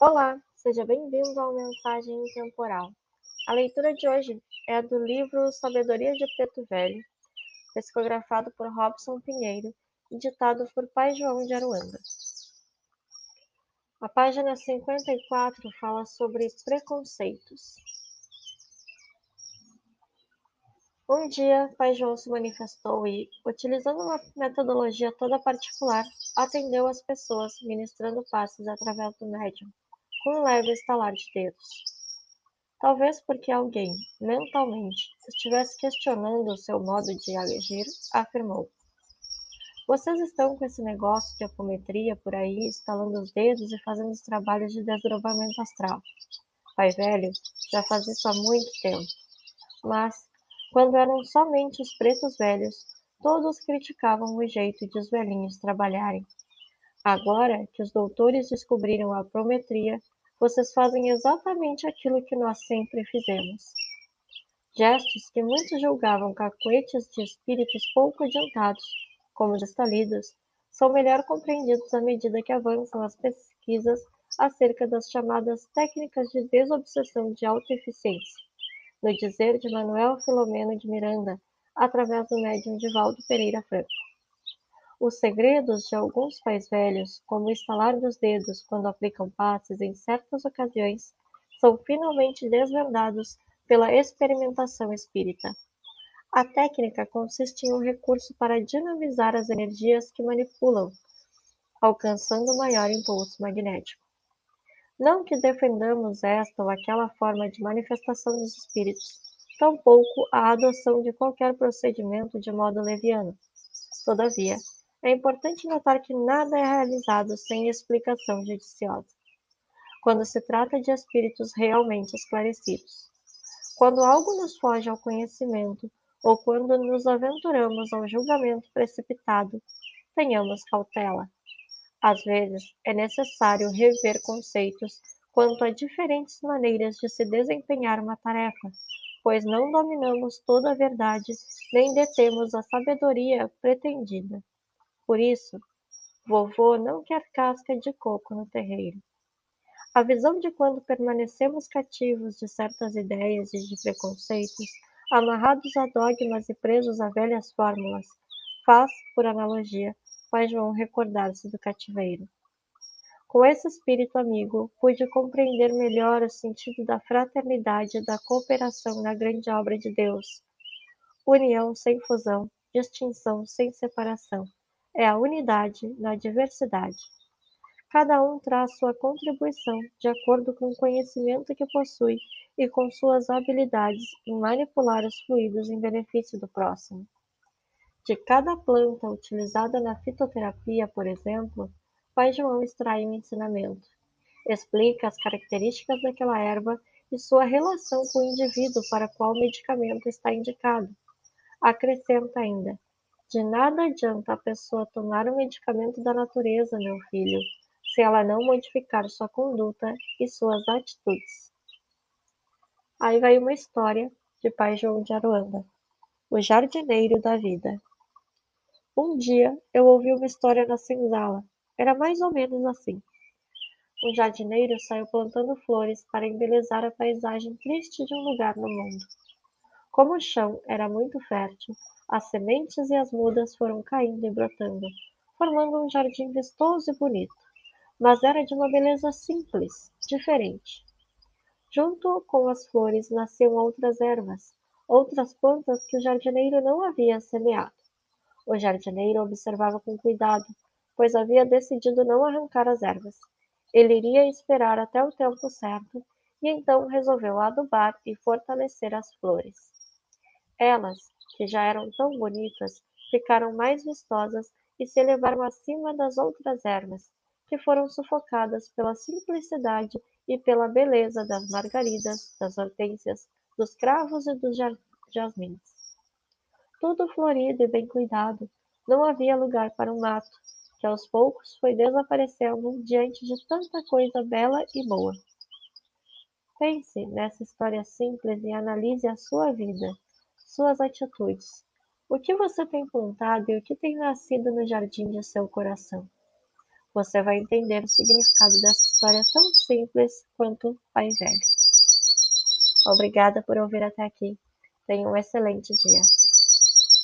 Olá, seja bem-vindo ao Mensagem Temporal. A leitura de hoje é do livro Sabedoria de Preto Velho, psicografado por Robson Pinheiro e ditado por Pai João de Aruanda. A página 54 fala sobre preconceitos. Um dia, Pai João se manifestou e, utilizando uma metodologia toda particular, atendeu as pessoas, ministrando passes através do médium, com um leve estalar de dedos. Talvez porque alguém, mentalmente, estivesse questionando o seu modo de agir, afirmou: Vocês estão com esse negócio de apometria por aí, estalando os dedos e fazendo os trabalhos de desdobramento astral. Pai velho já faz isso há muito tempo. Mas, quando eram somente os pretos velhos, todos criticavam o jeito de os velhinhos trabalharem. Agora que os doutores descobriram a prometria, vocês fazem exatamente aquilo que nós sempre fizemos. Gestos que muitos julgavam cacuetes de espíritos pouco adiantados, como os estalidos, são melhor compreendidos à medida que avançam as pesquisas acerca das chamadas técnicas de desobsessão de autoeficiência no dizer de Manuel Filomeno de Miranda, através do médium Divaldo Pereira Franco. Os segredos de alguns pais velhos, como estalar dos dedos quando aplicam passes em certas ocasiões, são finalmente desvendados pela experimentação espírita. A técnica consiste em um recurso para dinamizar as energias que manipulam, alcançando maior impulso magnético. Não que defendamos esta ou aquela forma de manifestação dos espíritos, tampouco a adoção de qualquer procedimento de modo leviano. Todavia, é importante notar que nada é realizado sem explicação judiciosa, quando se trata de espíritos realmente esclarecidos. Quando algo nos foge ao conhecimento ou quando nos aventuramos ao julgamento precipitado, tenhamos cautela. Às vezes, é necessário rever conceitos quanto a diferentes maneiras de se desempenhar uma tarefa, pois não dominamos toda a verdade nem detemos a sabedoria pretendida. Por isso, vovô não quer casca de coco no terreiro. A visão de quando permanecemos cativos de certas ideias e de preconceitos, amarrados a dogmas e presos a velhas fórmulas, faz, por analogia, faz João recordar-se do cativeiro. Com esse espírito amigo, pude compreender melhor o sentido da fraternidade e da cooperação na grande obra de Deus. União sem fusão, distinção sem separação. É a unidade na diversidade. Cada um traz sua contribuição de acordo com o conhecimento que possui e com suas habilidades em manipular os fluidos em benefício do próximo. De cada planta utilizada na fitoterapia, por exemplo, Pai João extrai um ensinamento. Explica as características daquela erva e sua relação com o indivíduo para qual medicamento está indicado. Acrescenta ainda: de nada adianta a pessoa tomar o medicamento da natureza, meu filho, se ela não modificar sua conduta e suas atitudes. Aí vai uma história de Pai João de Aruanda, o jardineiro da vida. Um dia eu ouvi uma história na senzala. Era mais ou menos assim. Um jardineiro saiu plantando flores para embelezar a paisagem triste de um lugar no mundo. Como o chão era muito fértil, as sementes e as mudas foram caindo e brotando, formando um jardim vistoso e bonito. Mas era de uma beleza simples, diferente. Junto com as flores nasciam outras ervas, outras plantas que o jardineiro não havia semeado. O jardineiro observava com cuidado, pois havia decidido não arrancar as ervas. Ele iria esperar até o tempo certo e então resolveu adubar e fortalecer as flores. Elas, que já eram tão bonitas, ficaram mais vistosas e se elevaram acima das outras ervas, que foram sufocadas pela simplicidade e pela beleza das margaridas, das hortênsias, dos cravos e dos jasmins tudo florido e bem cuidado. Não havia lugar para um mato, que aos poucos foi desaparecendo diante de tanta coisa bela e boa. Pense nessa história simples e analise a sua vida, suas atitudes. O que você tem plantado e o que tem nascido no jardim de seu coração? você vai entender o significado dessa história tão simples quanto Pai Velho. Obrigada por ouvir até aqui. Tenha um excelente dia.